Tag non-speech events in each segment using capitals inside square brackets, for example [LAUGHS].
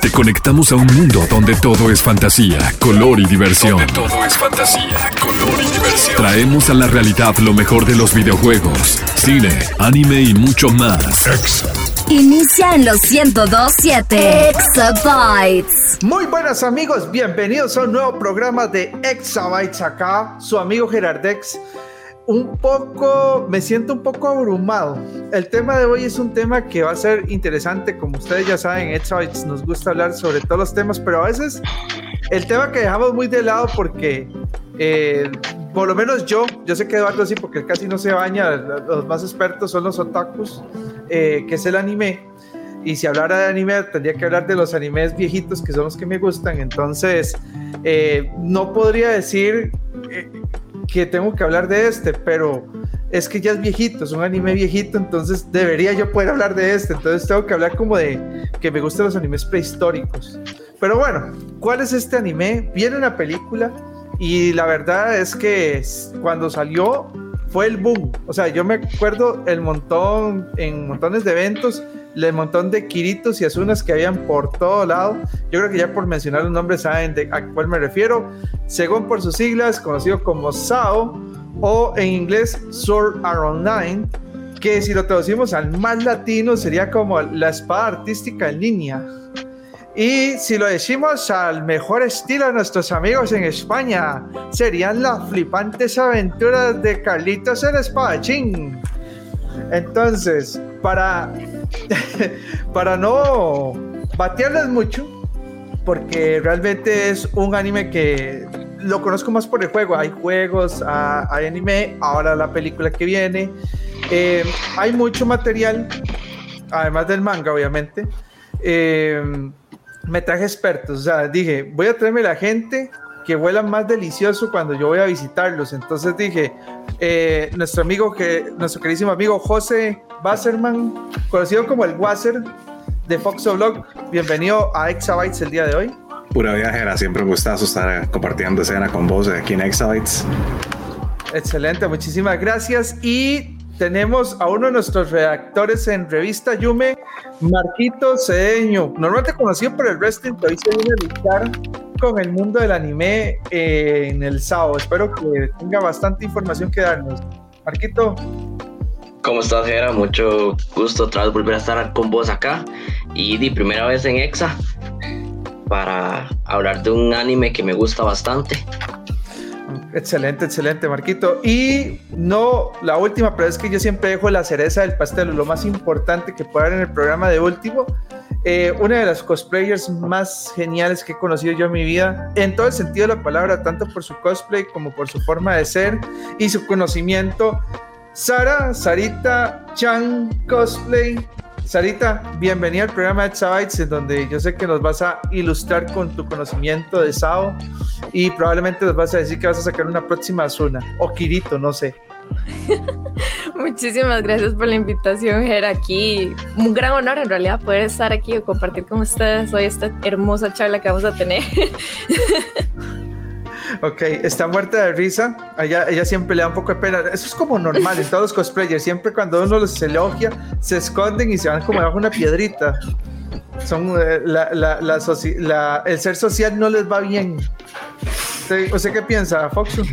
Te conectamos a un mundo donde todo es fantasía, color y diversión. Donde todo es fantasía, color y diversión. Traemos a la realidad lo mejor de los videojuegos, cine, anime y mucho más. Inicia en los 1027 Exabytes. Muy buenas amigos, bienvenidos a un nuevo programa de Exabytes acá, su amigo Gerardex. Un poco, me siento un poco abrumado. El tema de hoy es un tema que va a ser interesante, como ustedes ya saben, Exabytes nos gusta hablar sobre todos los temas, pero a veces el tema que dejamos muy de lado porque eh, por lo menos yo, yo sé que Eduardo sí, porque casi no se baña, los más expertos son los otakus, eh, que es el anime. Y si hablara de anime, tendría que hablar de los animes viejitos, que son los que me gustan. Entonces, eh, no podría decir que tengo que hablar de este, pero es que ya es viejito, es un anime viejito, entonces debería yo poder hablar de este. Entonces tengo que hablar como de que me gustan los animes prehistóricos. Pero bueno, ¿cuál es este anime? Viene una película y la verdad es que cuando salió fue el boom. O sea, yo me acuerdo el montón, en montones de eventos, el montón de Kiritos y Azunas que habían por todo lado. Yo creo que ya por mencionar los nombres saben de a cuál me refiero. Según por sus siglas, conocido como SAO o en inglés Sword Art Online, que si lo traducimos al más latino sería como la espada artística en línea. Y si lo decimos al mejor estilo de nuestros amigos en España, serían las flipantes aventuras de Carlitos el Espadachín. Entonces, para, [LAUGHS] para no batearles mucho, porque realmente es un anime que lo conozco más por el juego. Hay juegos, hay anime, ahora la película que viene. Eh, hay mucho material, además del manga, obviamente. Eh, me traje expertos, o sea, dije, voy a traerme la gente que huela más delicioso cuando yo voy a visitarlos. Entonces dije, eh, nuestro amigo, que, nuestro queridísimo amigo José Wasserman, conocido como el Wasser de Foxoblog, bienvenido a Exabytes el día de hoy. Pura viajera, siempre me gusta estar compartiendo escena con vos aquí en Exabytes. Excelente, muchísimas gracias. Y tenemos a uno de nuestros redactores en Revista Yume, Marquito Cedeño, normalmente conocido por el wrestling, pero hoy se viene a luchar con el mundo del anime eh, en el sábado. Espero que tenga bastante información que darnos. Marquito. ¿Cómo estás, Gera? Mucho gusto otra vez volver a estar con vos acá y de primera vez en EXA para hablar de un anime que me gusta bastante. Excelente, excelente, Marquito. Y no la última, pero es que yo siempre dejo la cereza del pastel, lo más importante que pueda haber en el programa de último. Eh, una de las cosplayers más geniales que he conocido yo en mi vida, en todo el sentido de la palabra, tanto por su cosplay como por su forma de ser y su conocimiento. Sara, Sarita Chan Cosplay, Sarita, bienvenida al programa de Exabytes, en donde yo sé que nos vas a ilustrar con tu conocimiento de SAO y probablemente nos vas a decir que vas a sacar una próxima zona o Kirito, no sé. [LAUGHS] Muchísimas gracias por la invitación, Ger. Aquí, un gran honor en realidad poder estar aquí y compartir con ustedes hoy esta hermosa charla que vamos a tener. [LAUGHS] Ok, está muerta de risa. Ella, siempre le da un poco de pena. Eso es como normal en todos los cosplayers. Siempre cuando uno los elogia, se esconden y se van como bajo una piedrita. Son eh, la, la, el ser social no les va bien. ¿Usted, qué piensa, Foxu?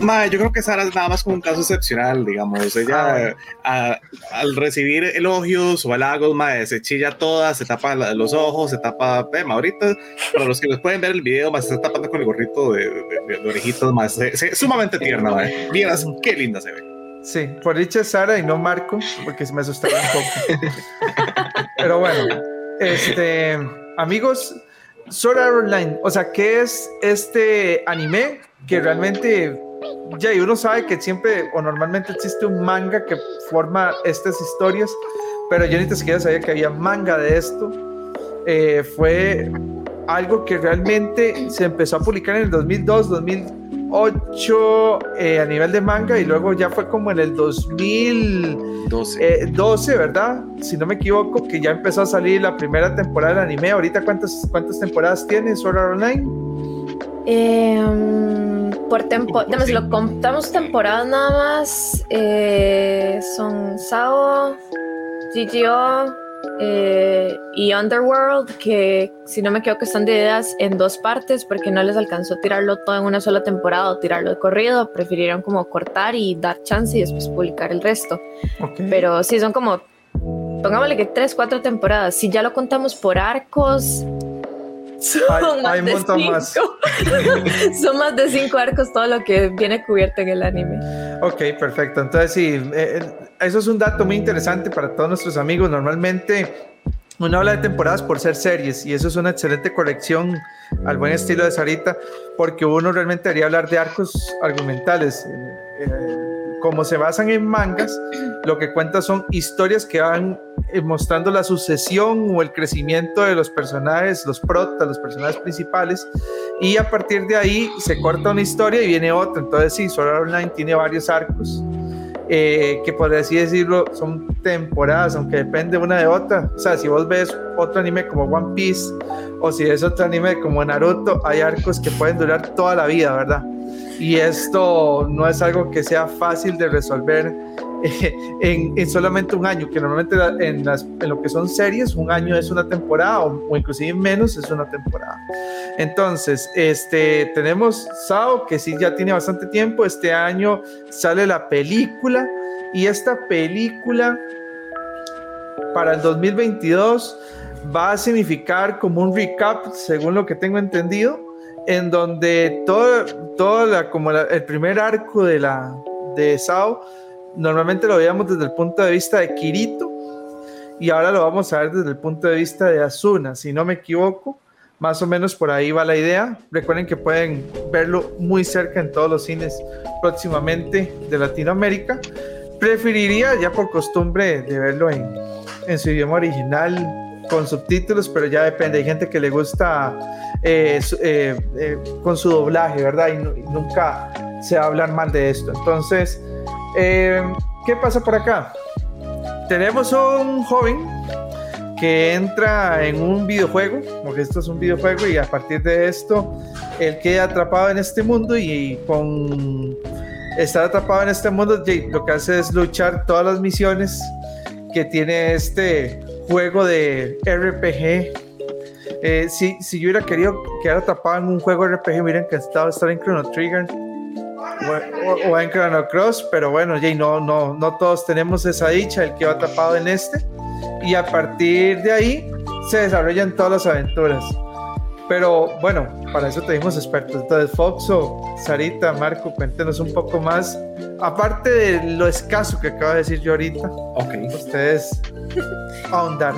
Yo creo que Sara es nada más como un caso excepcional, digamos. Ella ah. al recibir elogios o halagos, mae, se chilla toda, se tapa los ojos, se tapa. Eh, ahorita, para los que les pueden ver el video, más se está tapando con el gorrito de, de, orejitos, más sumamente tierna, mae. Miras qué linda se ve. Sí, por dicha Sara y no Marco, porque se me asustaba un poco. [LAUGHS] Pero bueno, este, amigos, Sword Online, o sea, ¿qué es este anime que realmente ya y uno sabe que siempre o normalmente existe un manga que forma estas historias, pero yo ni siquiera sabía que había manga de esto. Eh, fue algo que realmente se empezó a publicar en el 2002, 2008 eh, a nivel de manga y luego ya fue como en el 2012, 12, eh, ¿verdad? Si no me equivoco, que ya empezó a salir la primera temporada del anime. Ahorita, ¿cuántas, cuántas temporadas tiene Sword Art Online? Eh, por temporada, si lo contamos temporadas nada más, eh, son Sao, GGO, eh, y Underworld, que si no me equivoco están divididas en dos partes porque no les alcanzó tirarlo todo en una sola temporada o tirarlo de corrido, prefirieron como cortar y dar chance y después publicar el resto. Pero sí, son como, pongámosle que tres, cuatro temporadas. Si ya lo contamos por arcos, son más de cinco. [LAUGHS] son más de cinco arcos todo lo que viene cubierto en el anime. Ok, perfecto. Entonces sí, eh, eh, eso es un dato muy interesante para todos nuestros amigos. Normalmente uno habla de temporadas por ser series y eso es una excelente colección al buen estilo de Sarita porque uno realmente debería hablar de arcos argumentales. Eh, como se basan en mangas, lo que cuenta son historias que van eh, mostrando la sucesión o el crecimiento de los personajes, los protas, los personajes principales, y a partir de ahí se corta una historia y viene otra. Entonces, sí, Sword Online tiene varios arcos. Eh, que por así decirlo son temporadas, aunque depende una de otra. O sea, si vos ves otro anime como One Piece o si ves otro anime como Naruto, hay arcos que pueden durar toda la vida, ¿verdad? Y esto no es algo que sea fácil de resolver eh, en, solamente un año, que normalmente en, lo que son series, un año es una temporada o, inclusive menos es una temporada. Entonces, este, tenemos Sao, que sí ya tiene bastante tiempo, este año sale la película y esta película para el 2022 va a significar como un recap, según lo que tengo entendido, en donde todo, todo la, como el primer arco de, la, de Sao, normalmente lo veíamos desde el punto de vista de Kirito y ahora lo vamos a ver desde el punto de vista de Asuna, si no me equivoco. Más o menos por ahí va la idea. Recuerden que pueden verlo muy cerca en todos los cines próximamente de Latinoamérica. Preferiría ya por costumbre de verlo en, en su idioma original con subtítulos, pero ya depende. Hay gente que le gusta eh, eh, eh, con su doblaje, ¿verdad? Y, nunca se va a hablar mal de esto. Entonces, ¿qué pasa por acá? Tenemos un joven que entra en un videojuego, porque esto es un videojuego, y a partir de esto, él queda atrapado en este mundo y con estar atrapado en este mundo, lo que hace es luchar todas las misiones que tiene este juego de RPG. Eh, si, si yo hubiera querido quedar atrapado en un juego RPG, me hubiera encantado estar en Chrono Trigger o, en Chrono Cross, pero bueno, Jay, no, no, no todos tenemos esa dicha, el que va atrapado en este. Y a partir de ahí se desarrollan todas las aventuras. Pero bueno, para eso tenemos expertos. Entonces, Foxo, Sarita, Marco, cuéntenos un poco más. Aparte de lo escaso que acabo de decir yo ahorita, okay. ustedes ahondar.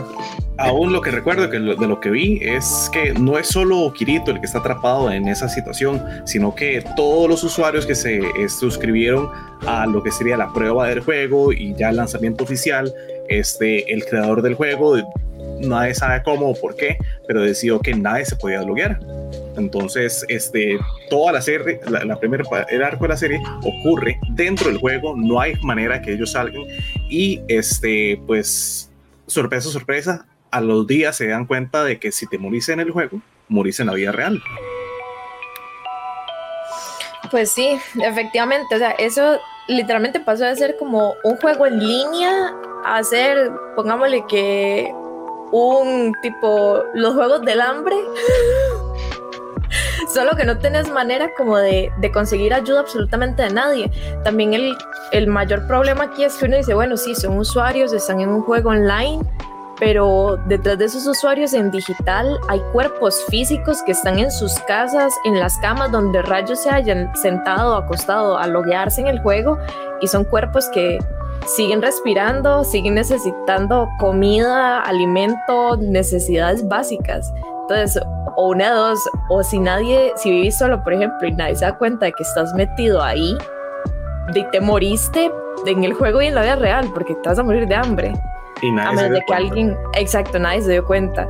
Aún lo que recuerdo que de lo que vi es que no es solo Kirito el que está atrapado en esa situación, sino que todos los usuarios que se eh, suscribieron a lo que sería la prueba del juego y ya el lanzamiento oficial, este, el creador del juego nadie sabe cómo o por qué, pero decidió que nadie se podía loguear. Entonces, este, toda la serie, la, primera, el arco de la serie ocurre dentro del juego, no hay manera que ellos salgan y, este, pues, sorpresa, sorpresa, a los días se dan cuenta de que si te morís en el juego, morís en la vida real. Pues sí, efectivamente, o sea, eso literalmente pasó de ser como un juego en línea a ser, pongámosle que un tipo los juegos del hambre. [LAUGHS] Solo que no tenés manera como de, conseguir ayuda absolutamente de nadie. También el, el mayor problema aquí es que uno dice, bueno, sí, son usuarios, están en un juego online, pero detrás de esos usuarios en digital hay cuerpos físicos que están en sus casas, en las camas donde rayos se hayan sentado acostado a loguearse en el juego y son cuerpos que siguen respirando, siguen necesitando comida, alimento, necesidades básicas. Entonces, o una de dos, o si nadie, si vivís solo, por ejemplo, y nadie se da cuenta de que estás metido ahí, de te moriste en el juego y en la vida real, porque te vas a morir de hambre. Y nadie a menos de que alguien, exacto, nadie se dio cuenta.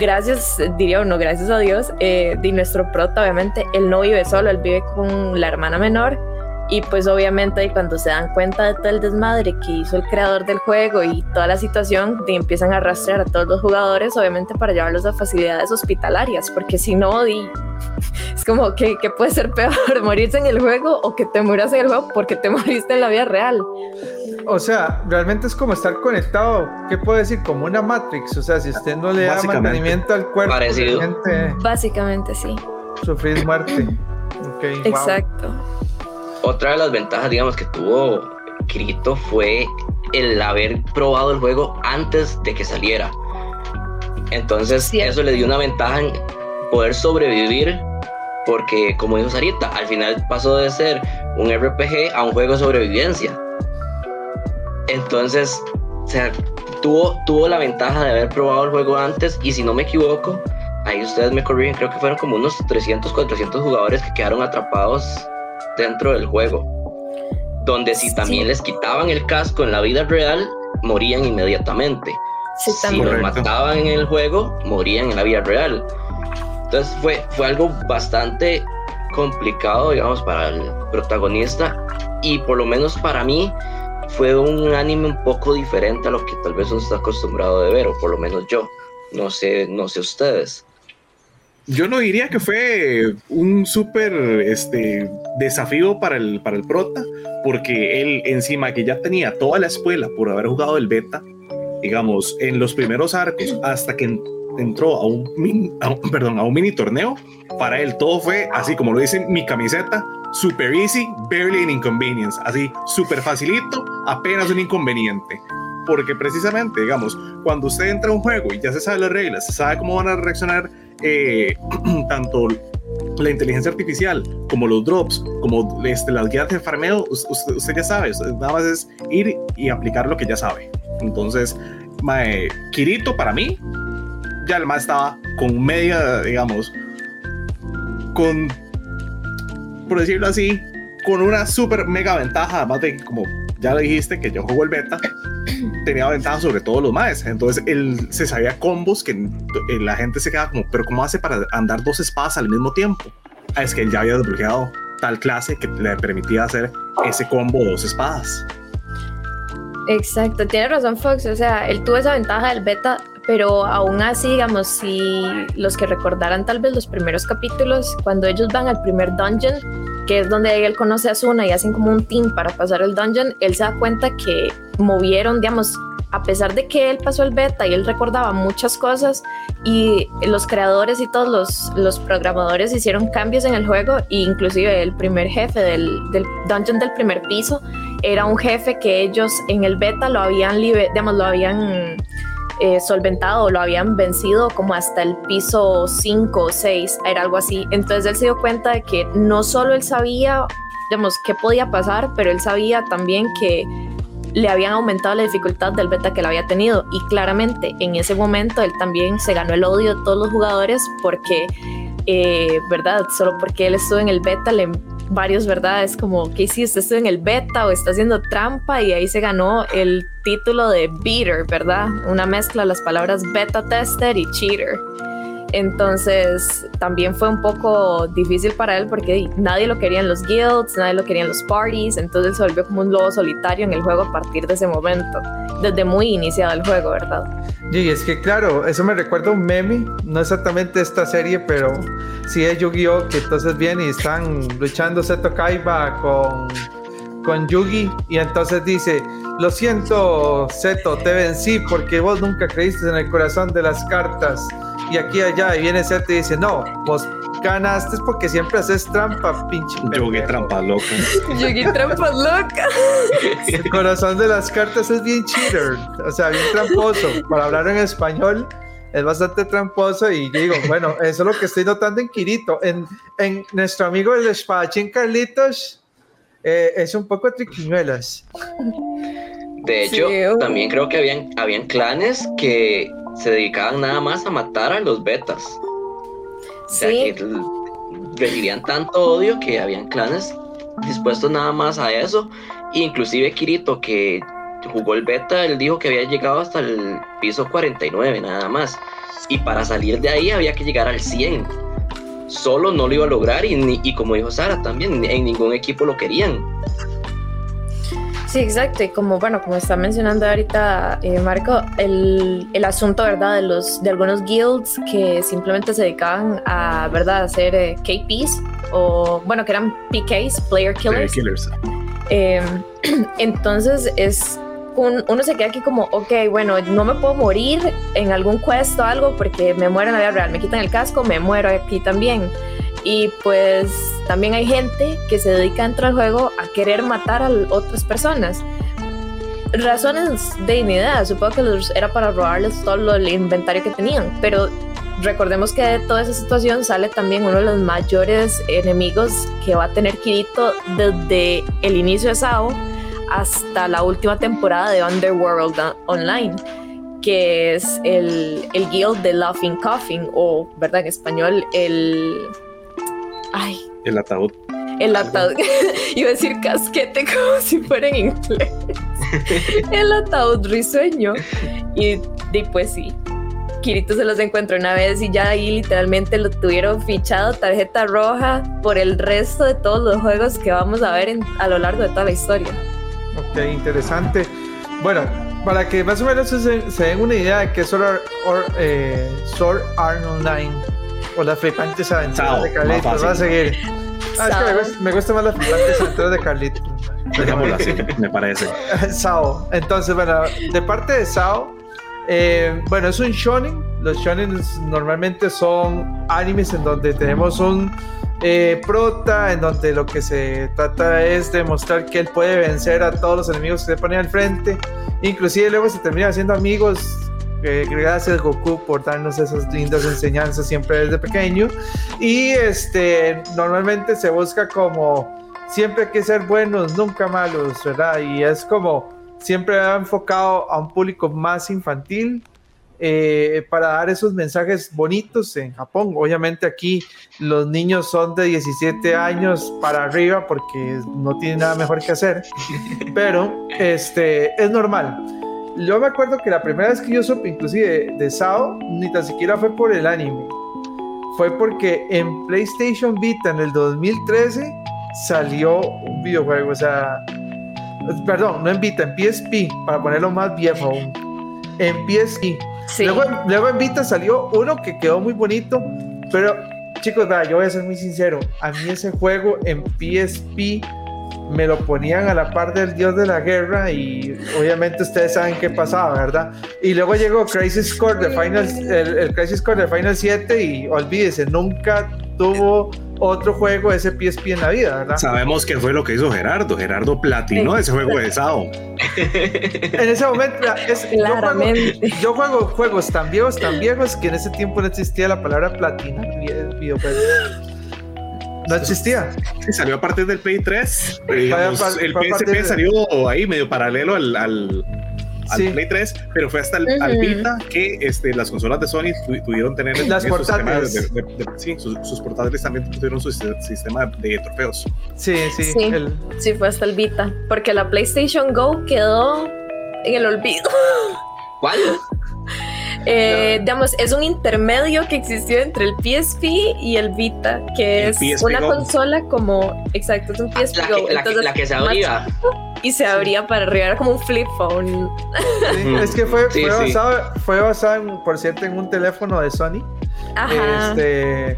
Gracias, diría uno, gracias a Dios, eh, de nuestro prota, obviamente, él no vive solo, él vive con la hermana menor y pues obviamente cuando se dan cuenta de todo el desmadre que hizo el creador del juego y toda la situación, empiezan a rastrear a todos los jugadores, obviamente para llevarlos a facilidades hospitalarias, porque si no, [LAUGHS] es como que, que, puede ser peor [LAUGHS] morirse en el juego o que te mueras en el juego porque te [LAUGHS] moriste en la vida real. o sea, realmente es como estar conectado, ¿qué puedo decir? Como una Matrix, o sea, si usted no le da mantenimiento al cuerpo, Parecido. realmente Básicamente sí. sufrir muerte. Wow. Otra de las ventajas, digamos, que tuvo Kirito fue el haber probado el juego antes de que saliera. Entonces, Cierto. eso le dio una ventaja en poder sobrevivir, porque, como dijo Sarita, al final pasó de ser un RPG a un juego de sobrevivencia. Entonces, o sea, tuvo, tuvo la ventaja de haber probado el juego antes, y si no me equivoco, ahí ustedes me corrigen, creo que fueron como unos 300, 400 jugadores que quedaron atrapados dentro del juego. Donde si Sí. también les quitaban el casco en la vida real, morían inmediatamente. Sí, Si los mataban en el juego, morían en la vida real. Entonces fue, fue algo bastante complicado, digamos, para el protagonista. Y por lo menos para mí fue un anime un poco diferente a lo que tal vez uno está acostumbrado de ver, o por lo menos yo. No sé, no sé ustedes. Yo no diría que fue un súper este, desafío para el, para el prota, porque él encima que ya tenía toda la escuela por haber jugado el beta, digamos, en los primeros arcos, hasta que en- entró a un, min- perdón, a un mini torneo, para él todo fue así como lo dice mi camiseta, super easy, barely an inconvenience, así súper facilito, apenas un inconveniente. Porque precisamente, digamos, cuando usted entra a un juego y ya se sabe las reglas, se sabe cómo van a reaccionar eh, [CLEARS THROAT] tanto la inteligencia artificial como los drops, como este, las guías de farmeo, us- usted, usted ya sabe, nada más es ir y aplicar lo que ya sabe. Entonces, mae, Kirito para mí, ya el más estaba con media, digamos, con, por decirlo así, con una super mega ventaja, además de como ya lo dijiste, que yo juego el beta, tenía ventaja sobre todos los maes. Entonces él se sabía combos que eh, la gente se queda como, pero ¿cómo hace para andar dos espadas al mismo tiempo? Ah, es que él ya había desbloqueado tal clase que le permitía hacer ese combo dos espadas. Exacto, tiene razón Fox, o sea, él tuvo esa ventaja del beta, pero aún así, digamos, si los que recordaran tal vez los primeros capítulos, cuando ellos van al primer dungeon, que es donde él conoce a Suna y hacen como un team para pasar el dungeon, él se da cuenta que movieron, digamos, a pesar de que él pasó el beta y él recordaba muchas cosas y los creadores y todos los, los programadores hicieron cambios en el juego e inclusive el primer jefe del, del dungeon del primer piso era un jefe que ellos en el beta lo habían, digamos, lo habían eh, solventado, lo habían vencido como hasta el piso 5 o 6, era algo así. Entonces él se dio cuenta de que no solo él sabía, digamos, qué podía pasar, pero él sabía también que le habían aumentado la dificultad del beta que él había tenido y claramente en ese momento él también se ganó el odio de todos los jugadores porque, eh, ¿verdad? Solo porque él estuvo en el beta, le, varios, ¿verdad? Es como, ¿qué hiciste? ¿Estuvo en el beta o está haciendo trampa? Y ahí se ganó el título de beater, ¿verdad? Una mezcla de las palabras beta tester y cheater. Entonces también fue un poco difícil para él porque nadie lo quería en los guilds, nadie lo quería en los parties, entonces él se volvió como un lobo solitario en el juego a partir de ese momento, desde muy iniciado el juego, ¿verdad? Y es que claro, eso me recuerda a un meme, no exactamente esta serie, pero sí es Yu-Gi-Oh! que entonces viene y están luchando Seto Kaiba con, con Yugi y entonces dice, lo siento Seto, te vencí porque vos nunca creíste en el corazón de las cartas y aquí y allá y viene Seto y dice, no, vos ganaste porque siempre haces trampa, pinche. Yo qué pendejo". trampa, loco. [LAUGHS] Yugi trampas loca. El corazón de las cartas es bien cheater, o sea, bien tramposo. Para hablar en español es bastante tramposo y digo, bueno, eso es lo que estoy notando en Kirito. En, en nuestro amigo el espadachín Carlitos eh, es un poco triquiñuelas. De hecho, Sí, uh. también creo que habían, habían clanes que se dedicaban nada más a matar a los betas. O sea, Sí, que l- recibían tanto odio que habían clanes dispuestos nada más a eso. Inclusive Kirito, que jugó el beta, él dijo que había llegado hasta el piso 49 nada más. Y para salir de ahí había que llegar al 100. Solo no lo iba a lograr y como dijo Sara también, en ningún equipo lo querían. Sí, exacto. Y como, bueno, como está mencionando ahorita eh, Marco, el, el asunto, ¿verdad? De, los, de algunos guilds que simplemente se dedicaban a, ¿verdad? A hacer eh, KPs o, bueno, que eran PKs, Player Player Killers. Killers. Eh, [CLEARS THROAT] entonces es uno se queda aquí como, ok, bueno, no me puedo morir en algún quest o algo porque me muero en la vida real, me quitan el casco, me muero aquí también. Y pues también hay gente que se dedica dentro del juego a querer matar a otras personas. Razones de dignidad, supongo que era para robarles todo el inventario que tenían, pero recordemos que de toda esa situación sale también uno de los mayores enemigos que va a tener Kirito desde el inicio de Sao hasta la última temporada de Underworld Online, que es el, el Guild de Laughing Coffin, o, ¿verdad? En español, el. Ay. El ataúd. El ataúd. [LAUGHS] Iba a decir casquete [LAUGHS] como si fuera en inglés. [LAUGHS] el ataúd risueño. Y, y pues sí, Kirito se los encuentra una vez y ya ahí literalmente lo tuvieron fichado tarjeta roja por el resto de todos los juegos que vamos a ver a lo largo de toda la historia. Ok, interesante. Bueno, para que más o menos se, den una idea de qué es Sword, eh, Art Online o las flipantes aventuras de Carlitos, va a seguir. Ah, es que me gusta, más las flipantes aventuras de Carlitos. así, me parece. [LAUGHS] Sao. Entonces, bueno, de parte de Sao, eh, bueno, es un shonen. Los shonen normalmente son animes en donde tenemos un eh, prota, en donde lo que se trata es demostrar que él puede vencer a todos los enemigos que se ponen al frente. Inclusive luego se termina haciendo amigos. Gracias Goku por darnos esas lindas enseñanzas siempre desde pequeño. Y este normalmente se busca como siempre hay que ser buenos, nunca malos, ¿verdad? Y es como siempre ha enfocado a un público más infantil eh, para dar esos mensajes bonitos en Japón. Obviamente aquí los niños son de 17 años para arriba porque no tienen nada mejor que hacer, pero este, es normal. Yo me acuerdo que la primera vez que yo supe inclusive de, Sao, ni tan siquiera fue por el anime, fue porque en PlayStation Vita en el 2013 salió un videojuego, o sea, perdón, no en Vita, en PSP, para ponerlo más viejo aún. En PSP Luego, en Vita salió uno que quedó muy bonito, pero chicos, yo voy a ser muy sincero, a mí ese juego en PSP me lo ponían a la par del dios de la guerra y obviamente ustedes saben qué pasaba, ¿verdad? Y luego llegó Crisis Core de Final, el, el Crisis Core de Final 7 y olvídese, nunca tuvo otro juego de ese PSP en la vida, ¿verdad? Sabemos que fue lo que hizo Gerardo. Gerardo platinó ese juego de SAO. [LAUGHS] en ese momento, es, yo, juego, juegos tan viejos, tan viejos, que en ese tiempo no existía la palabra platina No existía. Sí, salió a partir del Play 3. el PSP salió ahí medio paralelo al al Play 3, pero fue hasta el al Vita que este, las consolas de Sony tuvieron tener las portátiles. sí, sus, portátiles también tuvieron su sistema de trofeos. Sí, sí. Sí, sí, fue hasta el Vita, porque la PlayStation Go quedó en el olvido. ¿Cuál? Eh, digamos, es un intermedio que existió entre el PSP y el Vita, que es una consola como, exacto, es un PSP ah, la Que, la, que, se abría. Y se abría para arriba, era como un flip phone. es que fue, fue, basado, fue basado, por cierto, en un teléfono de Sony. Ajá. Este,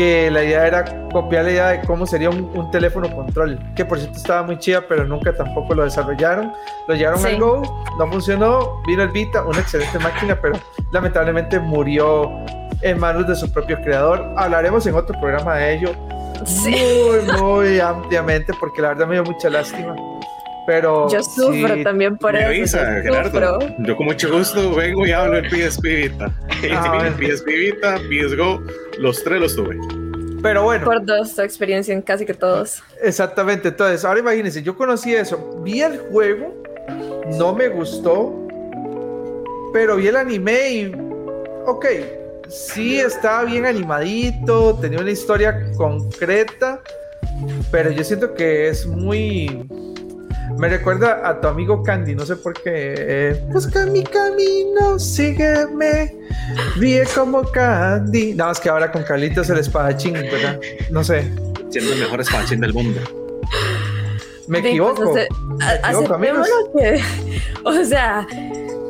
que la idea era copiar la idea de cómo sería un, teléfono control, que por cierto estaba muy chida, pero nunca tampoco lo desarrollaron. Lo llevaron al Go, no funcionó, vino el Vita, una excelente máquina, pero lamentablemente murió en manos de su propio creador. Hablaremos en otro programa de ello muy, muy ampliamente, porque la verdad me dio mucha lástima. Pero yo sufro también por eso. Yo con mucho gusto vengo y hablo en PSP Vita. [LAUGHS] Ah, [LAUGHS] PSP Vita, PS Go, los tres los tuve. Pero bueno. Por dos, tu experiencia en casi que todos. Exactamente. Entonces, ahora imagínense, yo conocí eso. Vi el juego, no me gustó, pero vi el anime y. Ok, sí estaba bien animadito, tenía una historia concreta, pero yo siento que es muy me recuerda a tu amigo Candy, no sé por qué. Eh, Busca mi camino, sígueme. Vive como Candy. Nada más que ahora con Carlitos el espadachín, ¿verdad? No sé. Siendo el mejor espadachín del mundo. Me equivoco. Pues, o sea, o sea,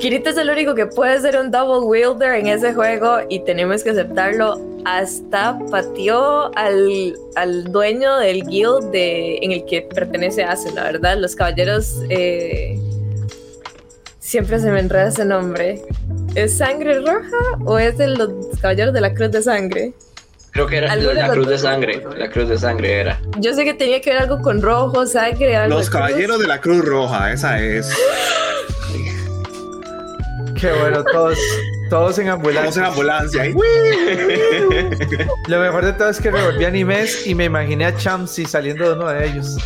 Kirito es el único que puede ser un double wielder en ese juego y tenemos que aceptarlo. Hasta pateó al, al dueño del guild de, en el que pertenece Ace, la verdad. Los caballeros. eh, siempre se me enreda ese nombre. ¿Es sangre roja o es de los caballeros de la cruz de sangre? Creo que era la cruz de sangre. La cruz de sangre era. Yo sé que tenía que ver algo con rojo, sangre, algo Los cruz. caballeros de la Cruz Roja, esa es. Qué bueno, todos, todos en ambulancia. en ambulancia. ahí. Lo mejor de todo es que revolví animes y me imaginé a Chamsi saliendo de uno de ellos.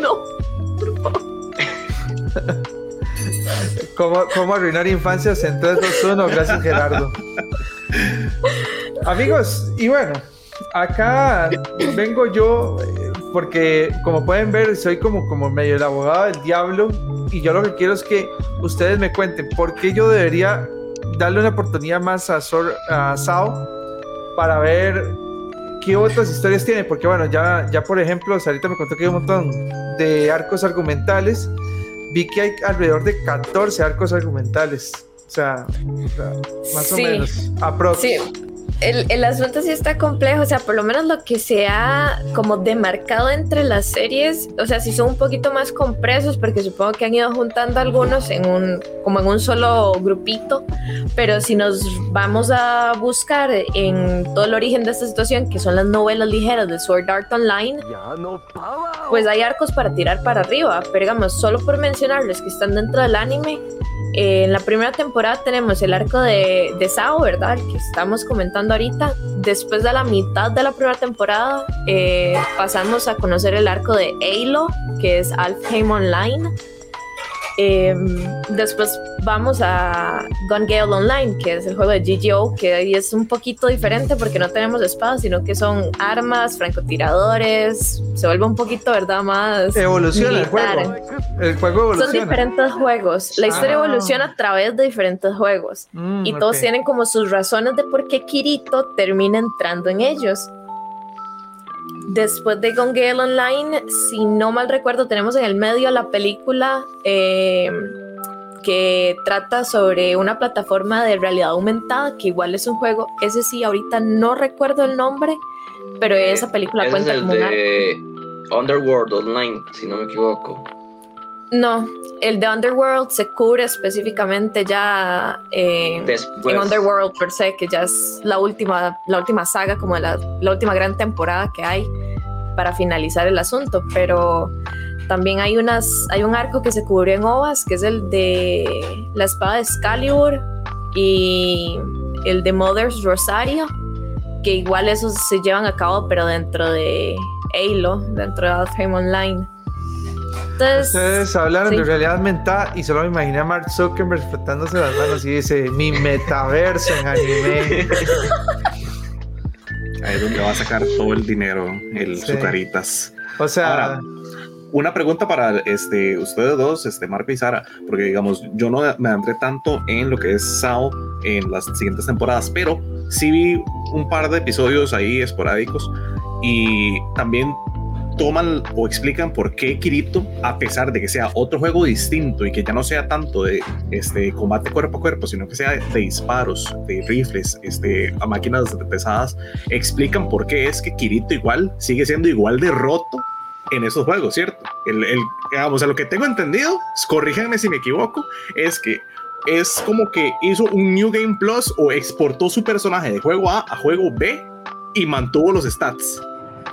No. ¿Cómo, cómo arruinar infancias en 3, 2, 1? Gracias, Gerardo. Amigos, y bueno, acá vengo yo eh, porque, como pueden ver, soy como, como medio el abogado del diablo. Y yo lo que quiero es que ustedes me cuenten por qué yo debería darle una oportunidad más a, Sor- a Sao para ver qué otras historias tiene. Porque, bueno, ya, ya por ejemplo, Sarita me contó que hay un montón de arcos argumentales vi que hay alrededor de 14 arcos argumentales. O sea, o sea, más Sí. o menos. Aprox. Sí, el, el asunto sí está complejo, o sea, por lo menos lo que se ha como demarcado entre las series, o sea, sí son un poquito más compresos porque supongo que han ido juntando algunos en un, como en un solo grupito, pero si nos vamos a buscar en todo el origen de esta situación, que son las novelas ligeras de Sword Art Online, pues hay arcos para tirar para arriba, pero digamos, solo por mencionarles que están dentro del anime, eh, en la primera temporada tenemos el arco de, de Sao, ¿verdad? Que estamos comentando ahorita. Después de la mitad de la primera temporada, eh, pasamos a conocer el arco de Halo, que es Alfheim Online. Eh, después vamos a Gun Gale Online, que es el juego de GGO, que ahí es un poquito diferente porque no tenemos espadas, sino que son armas, francotiradores. Se vuelve un poquito, ¿verdad? Más. Evoluciona el juego. El juego Son evoluciona. diferentes juegos. La historia Ah. evoluciona a través de diferentes juegos. Mm, Y todos tienen como sus razones de por qué Kirito termina entrando en ellos. Después de Gone Gale Online, si no mal recuerdo, tenemos en el medio la película eh, que trata sobre una plataforma de realidad aumentada, que igual es un juego. Ese sí, ahorita no recuerdo el nombre, pero esa película Ese es cuenta el como una... de Underworld Online, si no me equivoco. No, el de Underworld se cubre específicamente ya eh, en Underworld per se, que ya es la última, la última saga, como la, la última gran temporada que hay para finalizar el asunto. Pero también hay unas, hay un arco que se cubrió en OVAS, que es el de la espada de Excalibur y el de Mother's Rosario, que igual esos se llevan a cabo, pero dentro de Halo, dentro de Alfheim Online. Entonces, Ustedes hablaron sí. de realidad mental y solo me imaginé a Mark Zuckerberg frotándose las manos y dice: Mi metaverso en anime. [LAUGHS] Ahí es donde va a sacar todo el dinero, el Sí. Zucaritas. O sea, Ahora, Una pregunta para este, ustedes dos, este, Marco y Sara, porque digamos, yo no me adentré tanto en lo que es Sao en las siguientes temporadas, pero sí vi un par de episodios ahí esporádicos y también toman o explican por qué Kirito, a pesar de que sea otro juego distinto y que ya no sea tanto de este combate cuerpo a cuerpo, sino que sea de disparos, de rifles, este, a máquinas pesadas, explican por qué es que Kirito igual sigue siendo igual de roto en esos juegos, ¿cierto? El, el, digamos, a lo que tengo entendido, corríjanme si me equivoco, es que es como que hizo un New Game Plus o exportó su personaje de juego A a juego B y mantuvo los stats.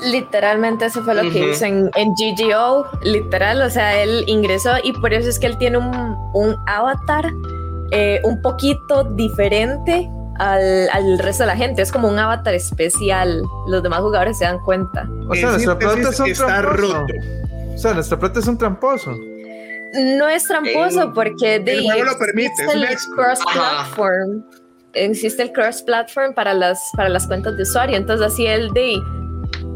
Literalmente eso fue lo que hizo en, en GGO, literal, o sea, él ingresó y por eso es que él tiene un, un avatar eh, un poquito diferente al, al resto de la gente, es como un avatar especial, los demás jugadores se dan cuenta. o sea prota síntesis, es un está tramposo. roto. O sea, nuestro prota es un tramposo. No es tramposo El- porque de, el juego lo permite, es el cross-platform. Existe el cross-platform para las, para las cuentas de usuario. Entonces, así el de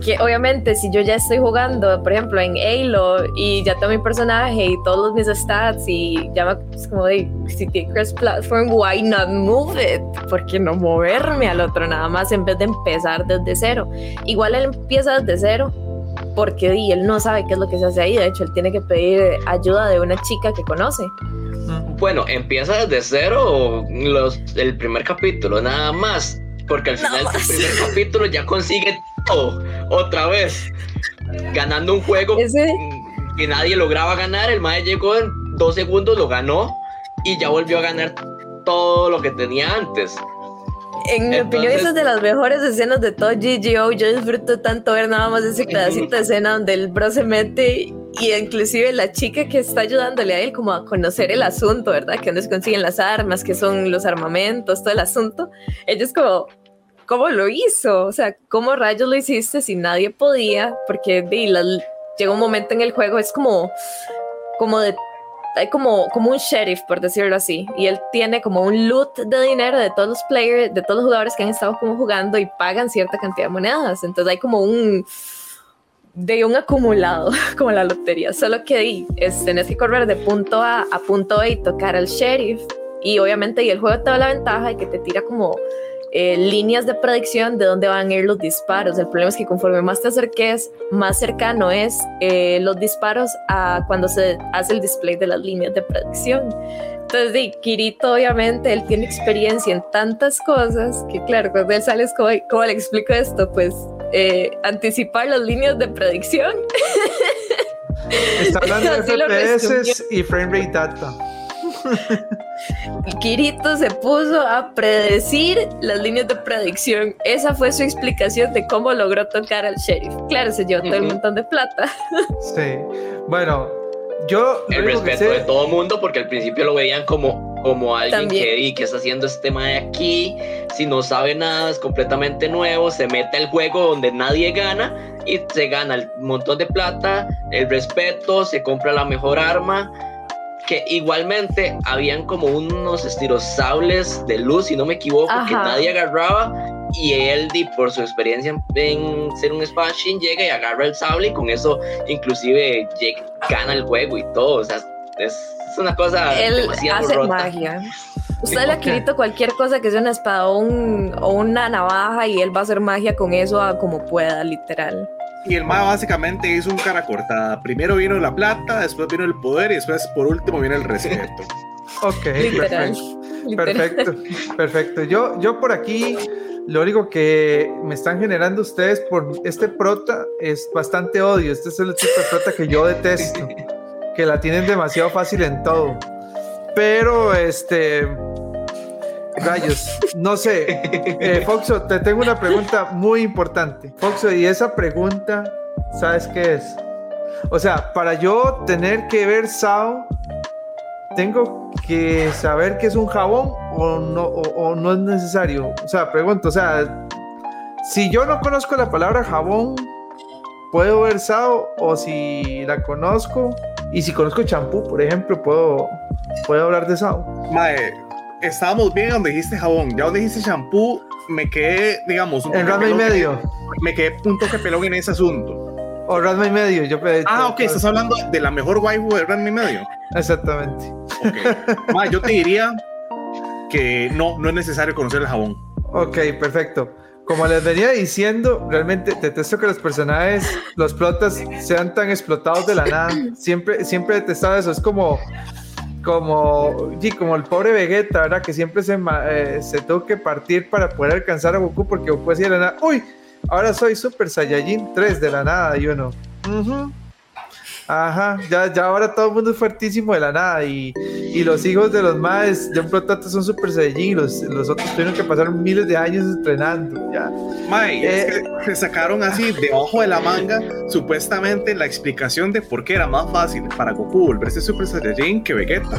que obviamente si yo ya estoy jugando, por ejemplo, en Halo y ya tengo mi personaje y todos mis stats y ya me, es como de, si tiene cross-platform, why not move it? ¿Por qué no moverme al otro nada más en vez de empezar desde cero? Igual él empieza desde cero porque di, él no sabe qué es lo que se hace ahí. De hecho, él tiene que pedir ayuda de una chica que conoce. Bueno, empieza desde cero los, el primer capítulo, nada más. Porque al final del primer capítulo ya consigue todo otra vez. Ganando un juego que nadie lograba ganar. El Mae llegó en dos segundos, lo ganó y ya volvió a ganar todo lo que tenía antes. En mi opinión, esa es de las mejores escenas de todo GGO. Yo disfruto tanto ver nada más ese pedacito de escena donde el bro se mete y inclusive la chica que está ayudándole a él como a conocer el asunto, ¿verdad? Que dónde se consiguen las armas, que son los armamentos, todo el asunto. Ella es como, ¿cómo lo hizo? O sea, ¿cómo rayos lo hiciste si nadie podía? Porque llega un momento en el juego, es como, como de hay como, como un sheriff, por decirlo así, y él tiene como un loot de dinero de todos los players, de todos los jugadores que han estado como jugando y pagan cierta cantidad de monedas. Entonces hay como un de un acumulado, [LAUGHS] como la lotería, solo que es, tenés que correr de punto A a punto B y tocar al sheriff. Y obviamente y el juego te da la ventaja de que te tira como eh, líneas de predicción de dónde van a ir los disparos. El problema es que conforme más te acerques, más cercano es eh, los disparos a cuando se hace el display de las líneas de predicción. Entonces, de Kirito, obviamente, él tiene experiencia en tantas cosas que, claro, cuando él sale, ¿cómo, cómo le explico esto? Pues eh, anticipar las líneas de predicción. Está hablando [LAUGHS] de FPS y frame rate data. [LAUGHS] Kirito se puso a predecir las líneas de predicción. Esa fue su explicación de cómo logró tocar al sheriff. Claro, se llevó todo el montón de plata. [LAUGHS] sí. Bueno, yo. El respeto de todo el mundo, porque al principio lo veían como, como alguien que, que está haciendo este tema de aquí. Si no sabe nada, es completamente nuevo. Se mete al juego donde nadie gana y se gana el montón de plata, el respeto, se compra la mejor arma que igualmente habían como unos estirosables de luz, si no me equivoco, que nadie agarraba. Y él, por su experiencia en ser un espadachín, llega y agarra el sable y con eso inclusive gana el juego y todo. O sea, es una cosa él hace magia. [LAUGHS] Usted le ha cualquier cosa que sea una espada o, o, una navaja y él va a hacer magia con eso a como pueda, literal. Y el MA básicamente hizo un cara cortada. Primero vino la plata, después vino el poder y después por último viene el respeto. [LAUGHS] ok, perfecto. Perfecto, perfecto. Yo, yo por aquí, lo único que me están generando ustedes por este prota es bastante odio. Este es el tipo de prota que yo detesto, que la tienen demasiado fácil en todo. Pero este, Rayos, no sé. Eh, Foxo, te tengo una pregunta muy importante. Foxo, y esa pregunta, ¿sabes qué es? O sea, para yo tener que ver Sao, ¿tengo que saber que es un jabón o no, o, no es necesario? O sea, pregunto, o sea, si yo no conozco la palabra jabón, ¿puedo ver Sao? O si la conozco, y si conozco champú, por ejemplo, ¿puedo, puedo hablar de Sao? Mae, estábamos bien donde dijiste jabón. Ya donde dijiste shampoo, me quedé, digamos, un en Rasma y medio. Me quedé un toque pelón en ese asunto. O Rasma y medio. Yo ah, ok, estás hablando de la mejor waifu de Rasma y medio. Exactamente. Ok. [LAUGHS] yo te diría que no, no es necesario conocer el jabón. Ok, perfecto. Como les venía diciendo, realmente detesto que los personajes, los plotas, sean tan explotados de la nada. Siempre, siempre detestado eso. Es como como, sí, como el pobre Vegeta, ¿verdad? Que siempre se, eh, se tuvo que partir para poder alcanzar a Goku porque Goku de la nada, uy, ahora soy Super Saiyajin 3 de la nada y uno, Ajá, ya, ya ahora todo el mundo es fuertísimo de la nada y, y los hijos de los maes de un protato son super saiyajin, los, los otros tuvieron que pasar miles de años entrenando, ya. Mae, eh, se sacaron así debajo de la manga supuestamente la explicación de por qué era más fácil para Goku volverse super saiyajin que Vegeta.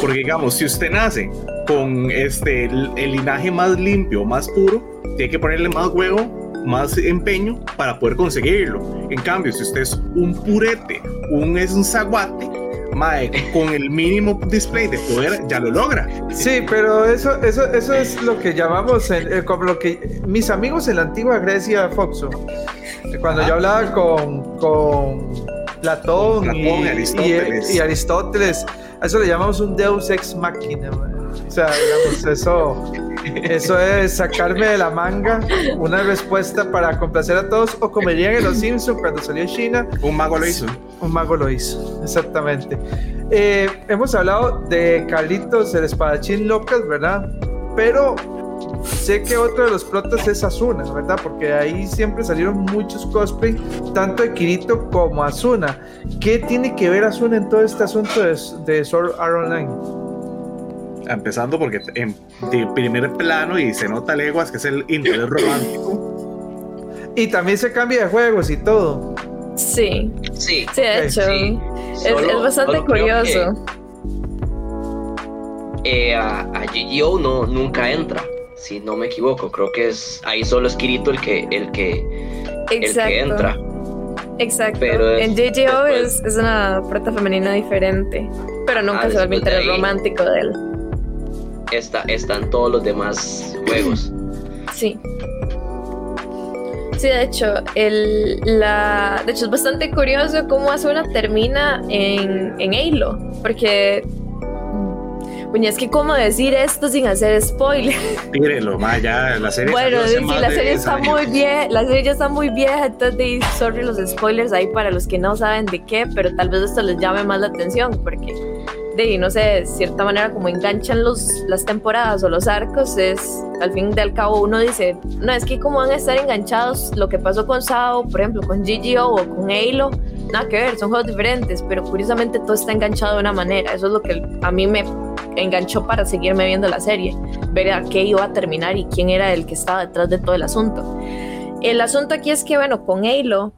Porque digamos, si usted nace con este el, el linaje más limpio, más puro, tiene que ponerle más huevo más empeño para poder conseguirlo. En cambio, si usted es un purete, un es un zaguate, mae, con el mínimo display de poder ya lo logra. Sí, pero eso, eso, eso es lo que llamamos, eh, como lo que mis amigos en la antigua Grecia, Foxo, cuando yo hablaba con, con Platón, y, Aristóteles. Y, Aristóteles, a eso le llamamos un Deus ex machina. O sea, digamos, eso Eso es sacarme de la manga una respuesta para complacer a todos. O como dirían en Los Simpsons cuando salió China. Un mago lo hizo. Un mago lo hizo, exactamente. Eh, hemos hablado de Carlitos, el espadachín Locas, ¿verdad? Pero sé que otro de los protas es Asuna, ¿verdad? Porque ahí siempre salieron muchos cosplay, tanto de Kirito como Asuna. ¿Qué tiene que ver Asuna en todo este asunto de, de Sword Art Online? Empezando porque en primer plano y se nota leguas que es el interés romántico. Y también se cambia de juegos y todo. Sí. Sí. Sí, de hecho. Es, es, bastante curioso. Eh, a, a GGO no, nunca entra, si no me equivoco. Creo que es ahí solo es Kirito el que, el que, el que entra. Exacto. Pero en GGO es, es, una prota femenina diferente, pero nunca ah, se vuelve interés romántico de él. Está, están todos los demás juegos. Sí. Sí, de hecho, el, la, de hecho es bastante curioso cómo Asuna termina en, en Halo, porque es que cómo decir esto sin hacer spoiler. Tírelo, más ya, la serie. Bueno, sí, la serie está muy vieja, la serie ya está muy vieja, entonces sorry los spoilers ahí para los que no saben de qué, pero tal vez esto les llame más la atención, porque de no sé, de cierta manera como enganchan los, las temporadas o los arcos, es al fin y al cabo uno dice, no, es que como van a estar enganchados lo que pasó con Sao, por ejemplo, con GGO o con Halo, nada que ver, son juegos diferentes, pero curiosamente todo está enganchado de una manera, eso es lo que a mí me enganchó para seguirme viendo la serie, ver a qué iba a terminar y quién era el que estaba detrás de todo el asunto. El asunto aquí es que, bueno, con Halo,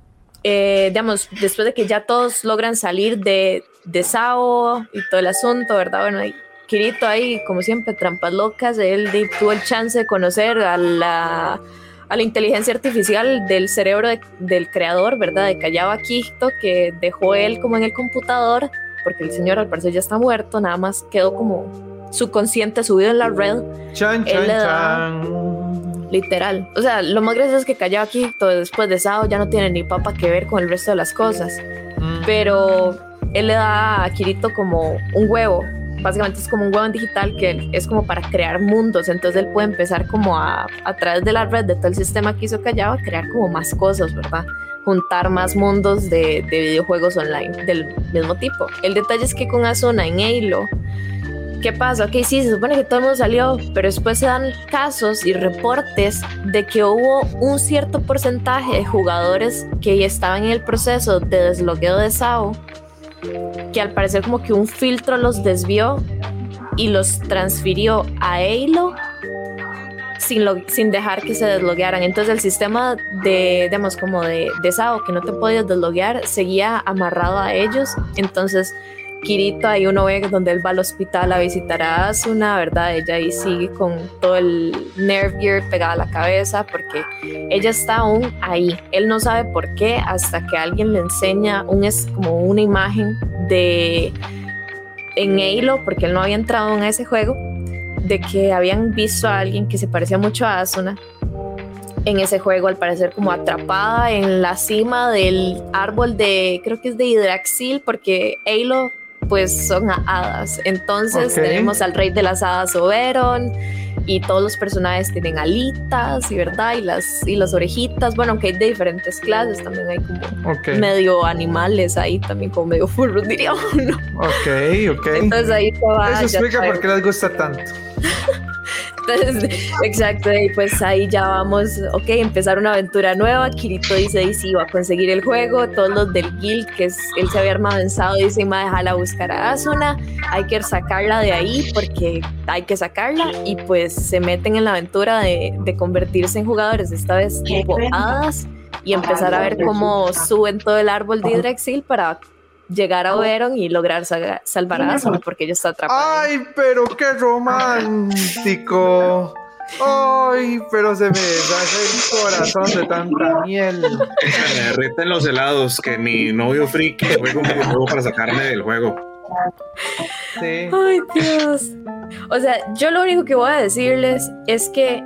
eh, digamos, después de que ya todos logran salir de, de Sao y todo el asunto, ¿verdad? Bueno, hay Kirito ahí, como siempre, trampas locas, él tuvo el chance de conocer a la, a la inteligencia artificial del cerebro del creador, ¿verdad? De Kayaba Kihito, que dejó él como en el computador porque el señor al parecer ya está muerto, nada más quedó como su consciente subido en la red. Chan, chan, chan. Literal. O sea, lo más gracioso es que aquí, todo después de Sao ya no tiene ni papa que ver con el resto de las cosas. Mm. Pero él le da a Kirito como un huevo. Básicamente es como un huevo digital que es como para crear mundos. Entonces él puede empezar como a, a través de la red, de todo el sistema que hizo Callao, a crear como más cosas, ¿verdad? juntar más mundos de, videojuegos online del mismo tipo. El detalle es que con Asuna en Halo, ¿qué pasa? Ok, sí, se supone que todo el mundo salió, pero después se dan casos y reportes de que hubo un cierto porcentaje de jugadores que estaban en el proceso de deslogueo de SAO, que al parecer como que un filtro los desvió y los transfirió a Halo sin, sin dejar que se desloguearan. Entonces el sistema de, digamos, como de, de SAO que no te podías desloguear seguía amarrado a ellos. Entonces Kirito, ahí uno ve donde él va al hospital a visitar a Asuna, ¿verdad? Ella ahí sigue con todo el nerve gear pegada a la cabeza porque ella está aún ahí. Él no sabe por qué hasta que alguien le enseña un, es como una imagen de en Halo, porque él no había entrado en ese juego, de que habían visto a alguien que se parecía mucho a Asuna en ese juego, al parecer como atrapada en la cima del árbol de, creo que es de Hidraxil, porque Halo pues son hadas. Entonces tenemos al rey de las hadas Oberon y todos los personajes tienen alitas y verdad y las y las orejitas. Bueno, aunque hay de diferentes clases, también hay como medio animales ahí, también como medio furros [LAUGHS] diría uno. Ok, ok. Entonces ahí Eso explica por qué les gusta tanto. Entonces, [LAUGHS] exacto, y pues ahí ya vamos, ok, empezar una aventura nueva. Kirito dice, y sí, va a conseguir el juego. Todos los del guild, que es, él se había armado en Sado, dicen, va a dejarla buscar a Asuna. Hay que sacarla de ahí porque hay que sacarla. Y pues se meten en la aventura de, de convertirse en jugadores, esta vez tipo hadas, y empezar a ver cómo suben todo el árbol de Drexil para llegar a Oberon y lograr salvar a Asuna porque ella está atrapada. ¡Ay, pero qué romántico! ¡Ay, pero se me deshace el corazón de tanta miel! Me derriten los helados que mi novio friki juega un videojuego para sacarme del juego. Sí. ¡Ay, Dios! O sea, yo lo único que voy a decirles es que,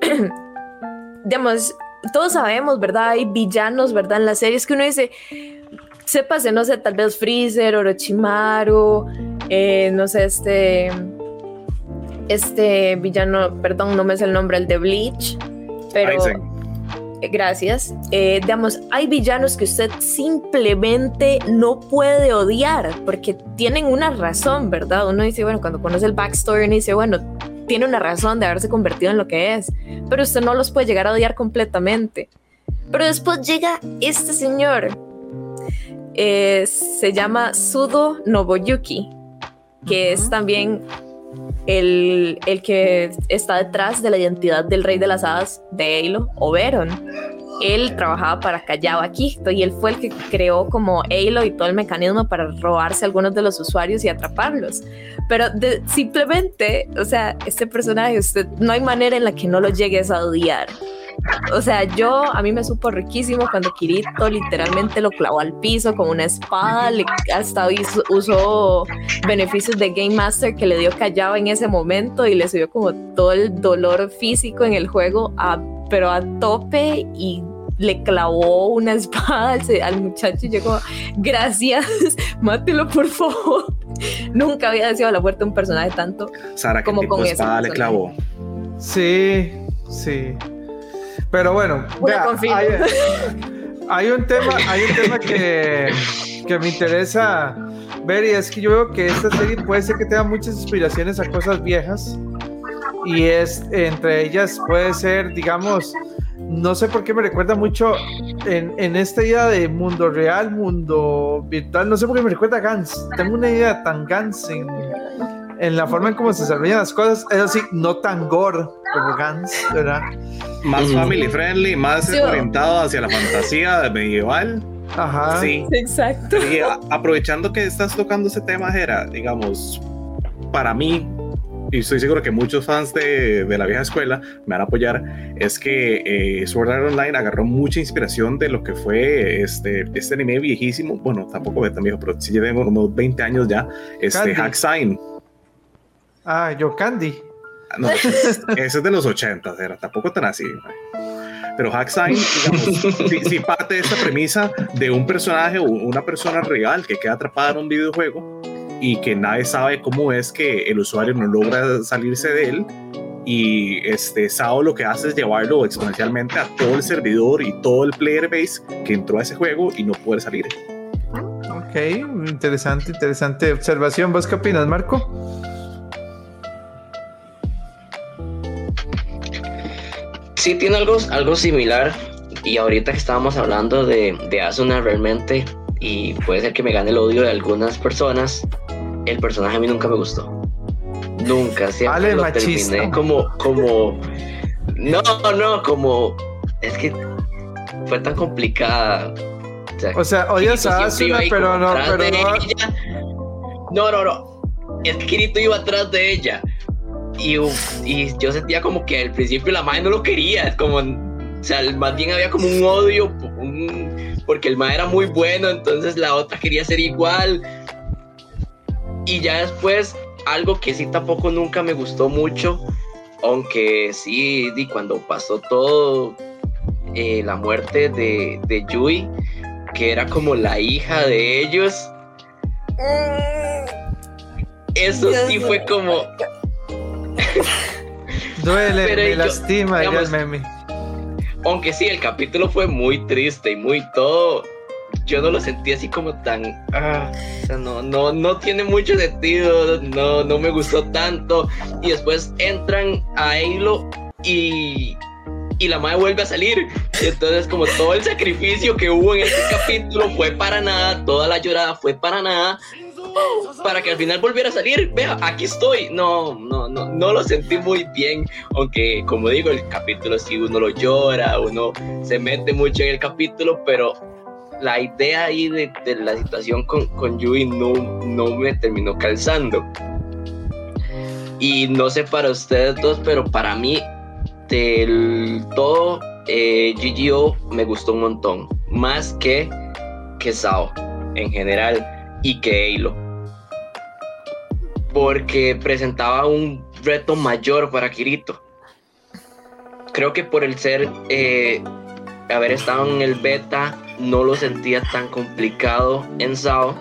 [CLEARS THROAT] digamos, todos sabemos, ¿verdad? Hay villanos, ¿verdad? En las series que uno dice, sépase, no sé, tal vez Freezer, Orochimaru, eh, no sé, este, este villano, perdón, no me es el nombre, el de Bleach, pero gracias. Eh, digamos, hay villanos que usted simplemente no puede odiar porque tienen una razón, ¿verdad? Uno dice, bueno, cuando conoce el backstory, uno dice, bueno, tiene una razón de haberse convertido en lo que es, pero usted no los puede llegar a odiar completamente. Pero después llega este señor, eh, se llama Sudo Nobuyuki, que es también el, el, que está detrás de la identidad del rey de las hadas de Eilo, Oberon. Él trabajaba para Callao Quito y él fue el que creó como Eilo y todo el mecanismo para robarse a algunos de los usuarios y atraparlos. Pero simplemente, o sea, este personaje, usted no hay manera en la que no lo llegues a odiar. O sea, yo, a mí me supo riquísimo cuando Kirito literalmente lo clavó al piso con una espada, le, hasta usó beneficios de Game Master que le dio callado en ese momento y le subió como todo el dolor físico en el juego, a, pero a tope y le clavó una espada al, muchacho y llegó, gracias, [LAUGHS] mátelo por favor. [LAUGHS] Nunca había deseado la muerte de un personaje tanto Sara, como con esa espada le clavó. Sí, sí. Pero bueno, hay, un tema, hay un tema que, que me interesa ver y es que yo veo que esta serie puede ser que tenga muchas inspiraciones a cosas viejas y es entre ellas puede ser, digamos, no sé por qué me recuerda mucho en, en, esta idea de mundo real, mundo virtual, no sé por qué me recuerda a Gans. Tengo una idea tan Gans en, en la forma en cómo se desarrollan las cosas, es así, no tan gore como Gans, ¿verdad? Más family friendly, más orientado hacia la fantasía medieval. Ajá. Sí. Exacto. Y aprovechando que estás tocando ese tema, Jera, digamos, para mí, y estoy seguro que muchos fans de, de la vieja escuela me van a apoyar, es que eh, Sword Art Online agarró mucha inspiración de lo que fue este, este anime viejísimo, bueno, tampoco es tan viejo, pero sí lleva unos 20 años ya, este Hack Sign. Ah, yo Candy. No, [LAUGHS] ese es de los 80, era tampoco tan así. Pero Hacksign, digamos, si, parte de esta premisa de un personaje o una persona real que queda atrapada en un videojuego y que nadie sabe cómo es que el usuario no logra salirse de él. Y este Sao lo que hace es llevarlo exponencialmente a todo el servidor y todo el player base que entró a ese juego y no puede salir. Ok, interesante, interesante observación. ¿Vos qué opinas, Marco? Sí, tiene algo, algo similar. Y ahorita que estábamos hablando de, de Asuna realmente, y puede ser que me gane el odio de algunas personas, el personaje a mí nunca me gustó. Nunca, siempre lo terminé como, como, no, no, como, es que fue tan complicada. O sea, odias a Asuna, pero no, pero no. No, no, no. Es que Kirito iba atrás de ella y, y yo sentía como que al principio la madre no lo quería, como, o sea, más bien había como un odio, porque el madre era muy bueno, entonces la otra quería ser igual. Y ya después, algo que sí tampoco nunca me gustó mucho, aunque sí, di, cuando pasó todo, eh, la muerte de, de Yui, que era como la hija de ellos. Eso sí fue como, [LAUGHS] Duele, me lastima el meme. Aunque sí, el capítulo fue muy triste y muy todo. Yo no lo sentí así como tan. Ah, o sea, no, no, no tiene mucho sentido. No, no me gustó tanto. Y después entran a Halo y. Y la madre vuelve a salir. Y entonces, como todo el sacrificio que hubo en este capítulo fue para nada, toda la llorada fue para nada para que al final volviera a salir. Vea, aquí estoy. No, no, no, no lo sentí muy bien. Aunque, como digo, el capítulo sí uno lo llora, uno se mete mucho en el capítulo, pero la idea ahí de, la situación con, con Yui no, no me terminó calzando. Y no sé para ustedes dos, pero para mí, del todo, eh, GGO me gustó un montón. Más que, que Sao en general y que Halo. Porque presentaba un reto mayor para Kirito. Creo que por el ser, eh, haber estado en el beta, no lo sentía tan complicado en SAO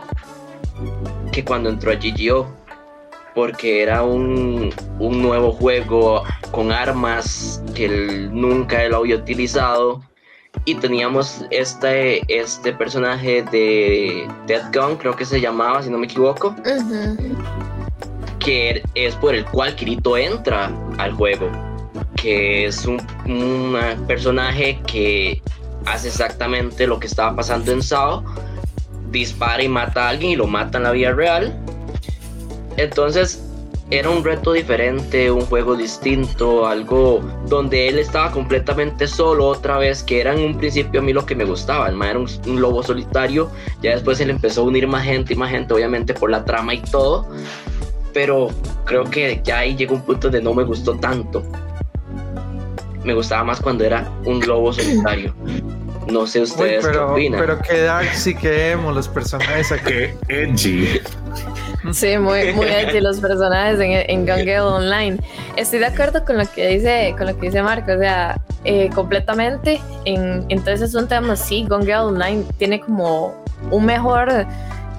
que cuando entró a GGO. Porque era un, un nuevo juego con armas que él nunca él había utilizado y teníamos este, este personaje de Dead Gun, creo que se llamaba, si no me equivoco, que es por el cual Kirito entra al juego, que es un, un personaje que hace exactamente lo que estaba pasando en Sao, dispara y mata a alguien y lo mata en la vida real. Entonces era un reto diferente, un juego distinto, algo donde él estaba completamente solo otra vez, que era en un principio a mí lo que me gustaba, el era un, lobo solitario, ya después él empezó a unir más gente y más gente, obviamente por la trama y todo, pero creo que ya ahí llegó un punto de no me gustó tanto. Me gustaba más cuando era un lobo solitario. No sé ustedes pero, qué opinan. Pero qué dark sí que los personajes aquí. Qué edgy. Sí, muy, muy [LAUGHS] edgy los personajes en, en Gun Online. Estoy de acuerdo con lo que dice, con lo que dice Marco, o sea, eh, completamente. En, entonces es un tema, sí, Gun Online tiene como un mejor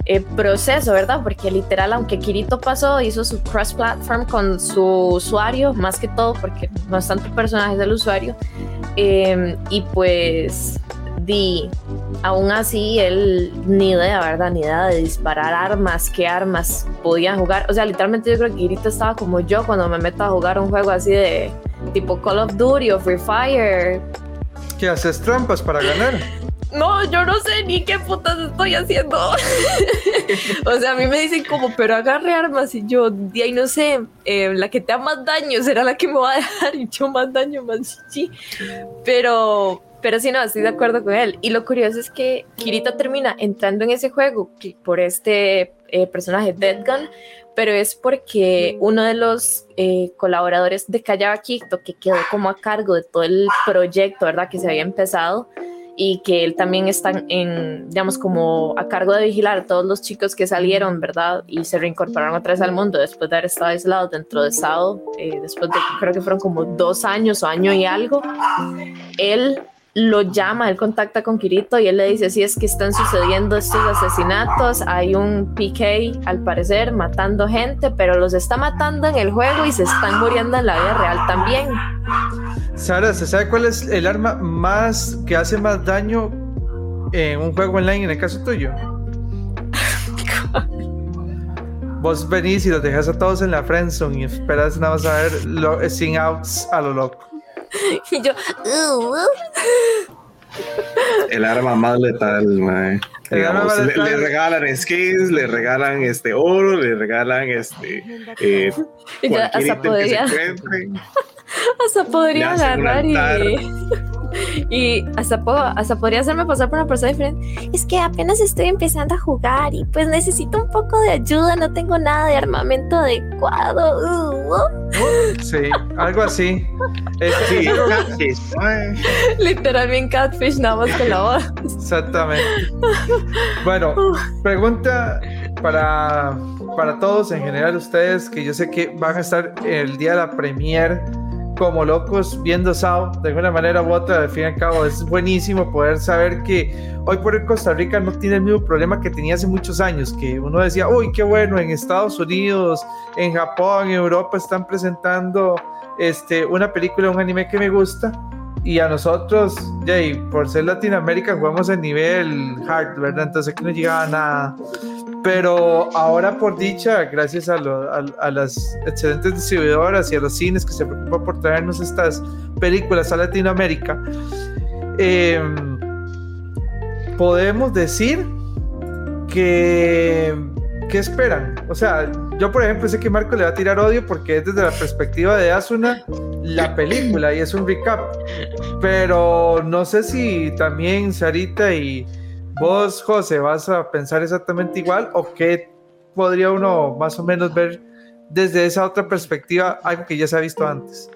eh, proceso, ¿verdad? Porque literal, aunque Kirito pasó, hizo su cross-platform con su usuario, más que todo, porque no es tanto personaje del usuario, eh, y pues di, aún así él ni idea, ¿verdad? Ni idea de disparar armas, qué armas podían jugar. O sea, literalmente yo creo que Kirito estaba como yo cuando me meto a jugar un juego así de tipo Call of Duty o Free Fire. ¿Qué haces trampas para ganar? [LAUGHS] No, yo no sé ni qué putas estoy haciendo. [LAUGHS] o sea, a mí me dicen como, pero agarre armas y yo, de ahí no sé, eh, la que te da más daño será la que me va a [LAUGHS] dejar y yo más daño, más sí. Pero, pero sí, no, estoy de acuerdo con él. Y lo curioso es que Kirito termina entrando en ese juego por este eh, personaje Dead Gun, pero es porque uno de los eh, colaboradores de Callaba Quito, que quedó como a cargo de todo el proyecto, ¿verdad? Que se había empezado y que él también está en, digamos, como a cargo de vigilar a todos los chicos que salieron, ¿verdad? Y se reincorporaron otra vez al mundo después de haber estado aislados dentro de Estado, eh, después de, creo que fueron como dos años o año y algo. Él lo llama, él contacta con Kirito y él le dice, si es que están sucediendo estos asesinatos, hay un PK al parecer matando gente, pero los está matando en el juego y se están muriendo en la vida real también. Sara, ¿se sabe cuál es el arma más que hace más daño en un juego online en el caso tuyo? [LAUGHS] Vos venís y los dejas a todos en la friendzone y esperas nada más a ver lo, sin outs a lo loco. y yo, uh, uh. El arma más letal, mae. Digamos, le, le, regalan skins, le regalan este oro, le regalan este eh, [LAUGHS] [LAUGHS] hasta podría, hasta podría agarrar y [LAUGHS] [LAUGHS] y hasta, puedo, hasta podría hacerme pasar por una persona diferente. Es que apenas estoy empezando a jugar y pues necesito un poco de ayuda, no tengo nada de armamento adecuado. Uh, [LAUGHS] uh. Sí, algo así. sí, catfish. Literalmente catfish, nada más con la voz. Exactamente. Bueno, pregunta para, para todos en general, ustedes que yo sé que van a estar el día de la premier como locos viendo Sao de alguna manera u otra, al fin y al cabo es buenísimo poder saber que hoy por hoy Costa Rica no tiene el mismo problema que tenía hace muchos años, que uno decía, uy, qué bueno, en Estados Unidos, en Japón, en Europa están presentando este, una película, un anime que me gusta, y a nosotros, Jay, por ser Latinoamérica, jugamos el nivel hard, ¿verdad? Entonces aquí no llegaba nada. Pero ahora por dicha, gracias a, las excelentes distribuidoras y a los cines que se preocupan por traernos estas películas a Latinoamérica, em, podemos decir que ¿qué esperan? O sea, yo por ejemplo sé que Marco le va a tirar odio porque es desde la perspectiva de Asuna la película y es un recap. Pero no sé si también Sarita y ¿Vos, José, vas a pensar exactamente igual o qué podría uno más o menos ver desde esa otra perspectiva, algo que ya se ha visto antes?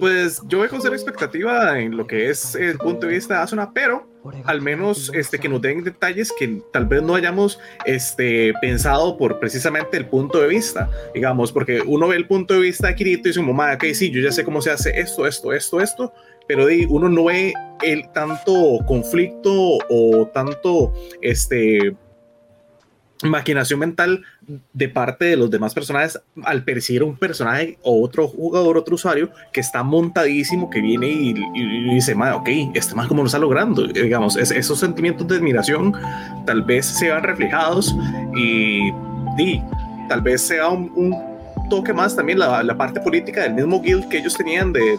Pues yo voy con expectativa en lo que es el punto de vista de Asuna, pero al menos este, que nos den detalles que tal vez no hayamos este, pensado por precisamente el punto de vista, digamos, porque uno ve el punto de vista de Kirito y dice, mamá, ok, sí, yo ya sé cómo se hace esto, esto, esto, esto, pero uno no ve el tanto conflicto o tanto este maquinación mental de parte de los demás personajes al percibir un personaje o otro jugador, otro usuario que está montadísimo, que viene y, dice, ok, este más como lo está logrando, digamos, esos sentimientos de admiración tal vez se vean reflejados y, tal vez sea un, toque más también la, la, parte política del mismo guild que ellos tenían de,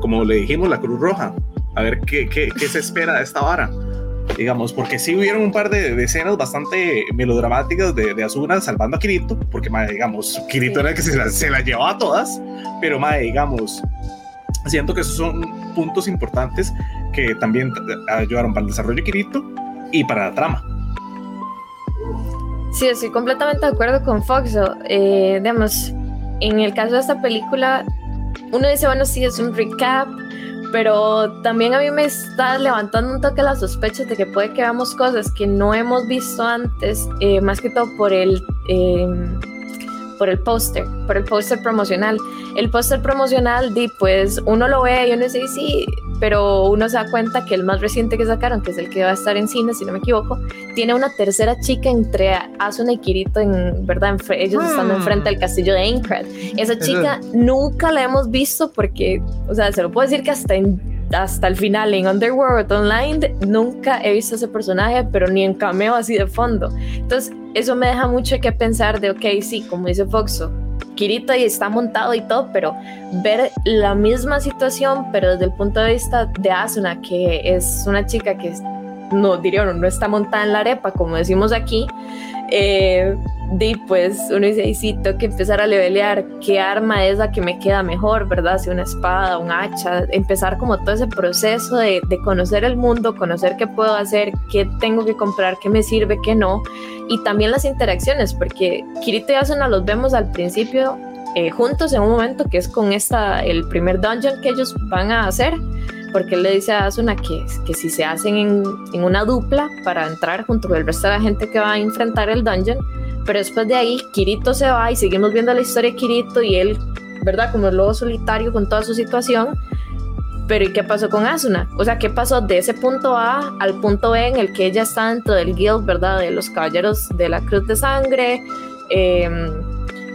como le dijimos, la Cruz Roja, a ver qué, qué, qué se espera de esta vara digamos, porque sí hubieron un par de, escenas bastante melodramáticas de, de Asuna salvando a Kirito, porque, madre, digamos, Kirito era el que se la, se la llevaba a todas, pero, madre, digamos, siento que esos son puntos importantes que también ayudaron para el desarrollo de Kirito y para la trama. Sí, estoy completamente de acuerdo con Foxo. Eh, digamos, en el caso de esta película, uno dice, bueno, sí, es un recap, pero también a mí me está levantando un toque las sospechas de que puede que veamos cosas que no hemos visto antes, eh, más que todo por el, em, por el póster, por el póster promocional. El póster promocional, di, pues uno lo ve y uno dice, sí, pero uno se da cuenta que el más reciente que sacaron, que es el que va a estar en cine, si no me equivoco, tiene una tercera chica entre Asuna y Kirito, en verdad, ellos están enfrente del castillo de Aincrad. Esa chica nunca la hemos visto porque, o sea, se lo puedo decir que hasta hasta el final en Underworld Online nunca he visto ese personaje, pero ni en cameo así de fondo. Entonces, eso me deja mucho que pensar de, ok, sí, como dice Foxo, Kirito y está montado y todo, pero ver la misma situación, pero desde el punto de vista de Asuna, que es una chica que no diría no, no está montada en la arepa, como decimos aquí, eh, y pues uno dice, sí, tengo que empezar a levelear. Qué arma es la que me queda mejor, ¿verdad? Si una espada, un hacha, empezar como todo ese proceso de, de, conocer el mundo, conocer qué puedo hacer, qué tengo que comprar, qué me sirve, qué no, y también las interacciones, porque Kirito y Asuna los vemos al principio eh, juntos en un momento que es con esta, el primer dungeon que ellos van a hacer, porque él le dice a Asuna que, que si se hacen en, en una dupla para entrar junto con el resto de la gente que va a enfrentar el dungeon, pero después de ahí Kirito se va y seguimos viendo la historia de Kirito y él, ¿verdad? Como el lobo solitario con toda su situación. Pero ¿y qué pasó con Asuna? O sea, ¿qué pasó de ese punto A al punto B en el que ella está dentro del guild, ¿verdad? De los caballeros de la Cruz de Sangre. Em,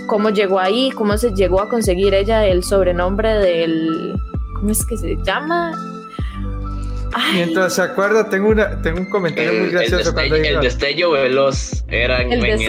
¿Cómo llegó ahí? ¿Cómo se llegó a conseguir ella el sobrenombre del... ¿Cómo es que se llama? Mientras se acuerda, tengo, una, tengo un comentario muy gracioso. El destello, veloz era en, el El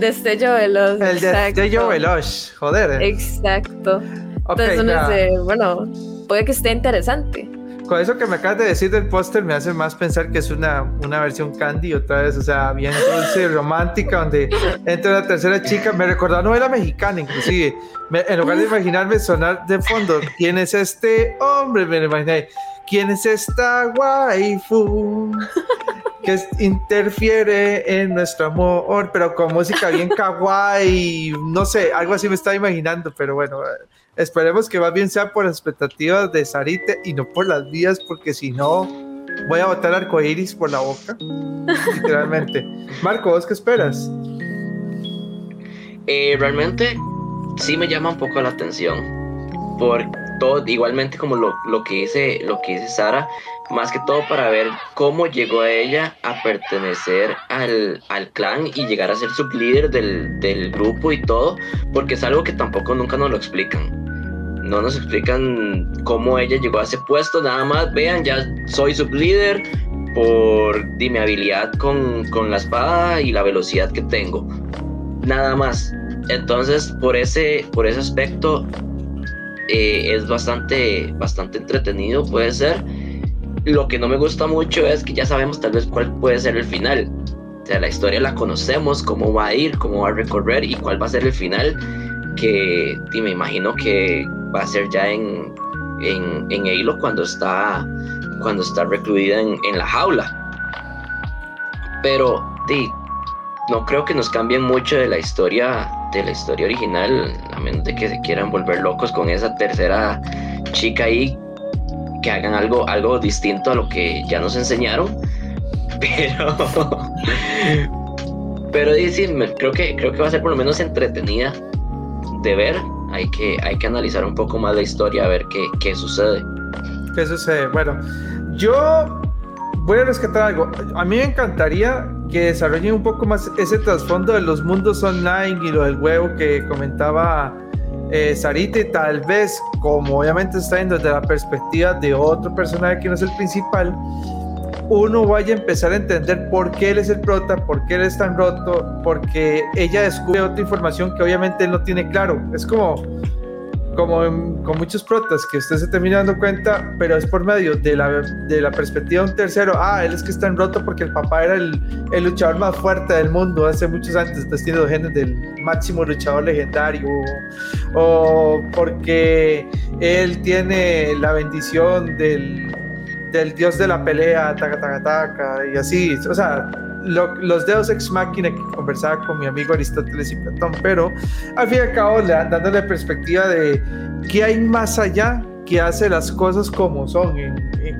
destello veloz. El destello veloz, joder. Exacto. Entonces uno dice, bueno, puede que esté interesante. Con eso que me acabas de decir del póster me hace más pensar que es una, una versión candy otra vez, o sea, bien dulce, romántica, donde entra la tercera chica, me recordó novela mexicana inclusive, en lugar de imaginarme sonar de fondo, ¿quién es este hombre? Me lo imaginé, ¿quién es esta waifu? [LAUGHS] que interfiere en nuestro amor, pero con música bien kawaii, no sé, algo así me estaba imaginando, pero bueno, esperemos que más bien sea por las expectativas de Sarite y no por las vías, porque si no, voy a botar arcoiris por la boca, [LAUGHS] literalmente. Marco, ¿vos qué esperas? Eh, realmente sí me llama un poco la atención, por todo, igualmente como lo, lo, que dice, lo que dice Sara, más que todo para ver cómo llegó a ella a pertenecer al, al clan y llegar a ser sublíder del, del grupo y todo, porque es algo que tampoco nunca nos lo explican no nos explican cómo ella llegó a ese puesto, nada más vean, ya soy sublíder por mi habilidad con, con, la espada y la velocidad que tengo. Nada más. Entonces, por ese, por ese aspecto, eh, es bastante, bastante entretenido, puede ser. Lo que no me gusta mucho es que ya sabemos tal vez cuál puede ser el final. O sea, la historia la conocemos, cómo va a ir, cómo va a recorrer y cuál va a ser el final. Que me imagino que va a ser ya en, en, en cuando está, cuando está recluida en, en la jaula. Pero no creo que nos cambien mucho de la historia de la historia original, a menos de que se quieran volver locos con esa tercera chica ahí, hagan algo, algo distinto a lo que ya nos enseñaron. [LAUGHS] Pero, pero sí, creo que, creo que va a ser por lo menos entretenida de ver hay que, hay que analizar un poco más la historia, a ver qué, qué sucede. ¿Qué sucede? Bueno, yo voy a rescatar algo. A mí me encantaría que desarrollen un poco más ese trasfondo de los mundos online y lo del huevo que comentaba eh, Sarita y tal vez, como obviamente está viendo desde la perspectiva de otro personaje que no es el principal, uno vaya a empezar a entender por qué él es el prota, por qué él es tan roto, porque ella descubre otra información que obviamente él no tiene claro. Es como como con muchos protas que usted se termina dando cuenta, pero es por medio de la, de la perspectiva de un tercero. Ah, él es que está en roto porque el papá era el, el luchador más fuerte del mundo hace muchos años, está tiene genes del máximo luchador legendario, o porque él tiene la bendición del, del dios de la pelea, taca, taca, taca, y así. O sea, los dedos ex máquina que conversaba con mi amigo Aristóteles y Platón, pero al fin y al cabo le, dándole perspectiva de qué hay más allá que hace las cosas como son,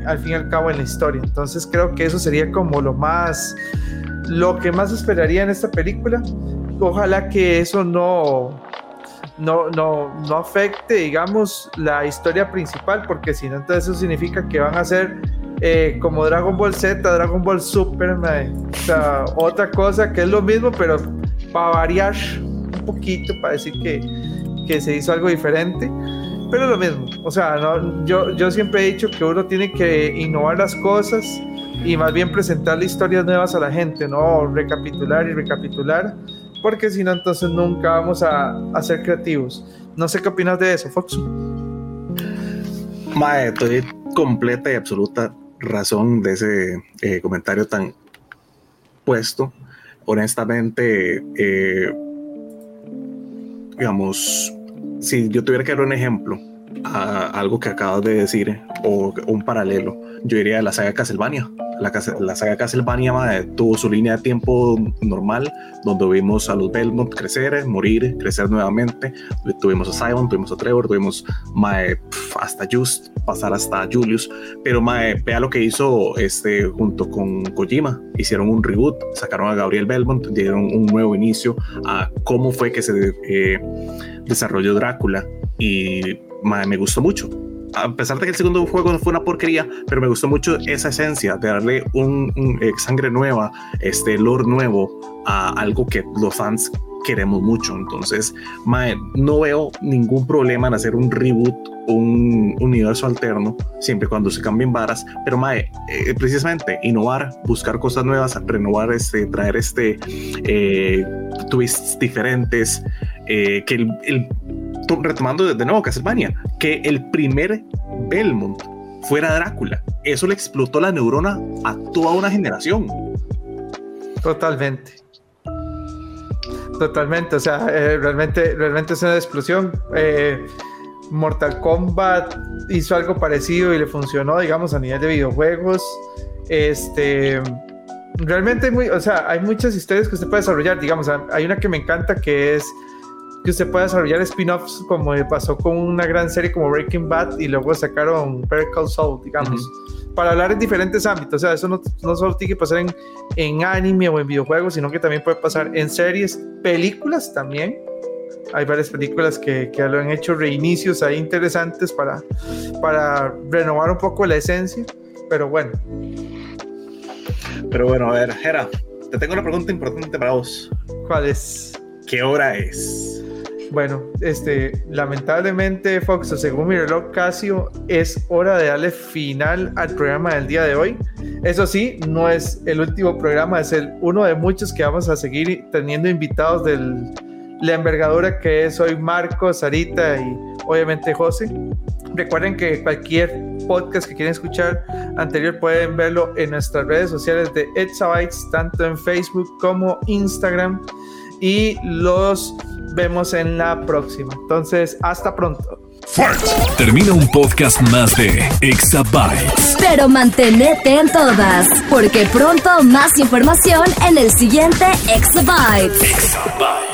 al fin y al cabo en la historia. Entonces creo que eso sería como lo más, lo que más esperaría en esta película. Ojalá que eso no, no, no, no afecte, digamos, la historia principal, porque si no, entonces eso significa que van a ser eh, como Dragon Ball Z, Dragon Ball Super, o sea, otra cosa que es lo mismo, pero para variar un poquito, para decir que, que se hizo algo diferente, pero lo mismo, o sea, no, yo, yo siempre he dicho que uno tiene que innovar las cosas y más bien presentarle historias nuevas a la gente, no recapitular y recapitular, porque si no, entonces nunca vamos a, a ser creativos. No sé qué opinas de eso, Fox. Mae, estoy completa y absoluta razón de ese eh, comentario tan puesto. Honestamente, eh, digamos, si yo tuviera que dar un ejemplo a algo que acabas de decir o un paralelo, yo diría la saga Castlevania la, la saga Castlevania tuvo su línea de tiempo normal, donde vimos a los Belmont crecer, morir, crecer nuevamente. Tuvimos a Simon, tuvimos a Trevor, tuvimos mae, hasta Just, pasar hasta Julius. Pero mae, vea lo que hizo este, junto con Kojima. Hicieron un reboot, sacaron a Gabriel Belmont, dieron un nuevo inicio a cómo fue que se eh, desarrolló Drácula. Y mae, me gustó mucho a pesar de que el segundo juego fue una porquería, pero me gustó mucho esa esencia de darle un, eh, sangre nueva, este lore nuevo a algo que los fans queremos mucho. Entonces, mae, no veo ningún problema en hacer un reboot, un universo alterno, siempre cuando se cambien varas. Pero, mae, eh, precisamente innovar, buscar cosas nuevas, renovar, este, traer este eh, twists diferentes, que el, el retomando de nuevo Castlevania, que el primer Belmont fuera Drácula. Eso le explotó la neurona a toda una generación. Totalmente. Totalmente, o sea, eh, realmente, realmente es una explosión. Eh, Mortal Kombat hizo algo parecido y le funcionó, digamos, a nivel de videojuegos. Este, realmente, muy, o sea, hay muchas historias que usted puede desarrollar. Digamos, hay una que me encanta que es que usted puede desarrollar spin-offs como pasó con una gran serie como Breaking Bad y luego sacaron Better Call Saul, digamos, para hablar en diferentes ámbitos. O sea, eso no, no solo tiene que pasar en, en anime o en videojuegos, sino que también puede pasar en series, películas también. Hay varias películas que, que lo han hecho reinicios ahí interesantes para, para renovar un poco la esencia, pero bueno. Pero bueno, a ver, Jera, te tengo una pregunta importante para vos. ¿Cuál es? ¿Qué hora es? Bueno, este, lamentablemente, Fox, según mi reloj Casio, es hora de darle final al programa del día de hoy. Eso sí, no es el último programa, es el uno de muchos que vamos a seguir teniendo invitados de la envergadura que es hoy Marco, Sarita y obviamente José. Recuerden que cualquier podcast que quieran escuchar anterior pueden verlo en nuestras redes sociales de Exabytes, tanto en Facebook como Instagram. Y los vemos en la próxima. Entonces, hasta pronto. Termina un podcast más de Exabytes. Pero mantenete en todas, porque pronto más información en el siguiente Exabytes. Exabytes.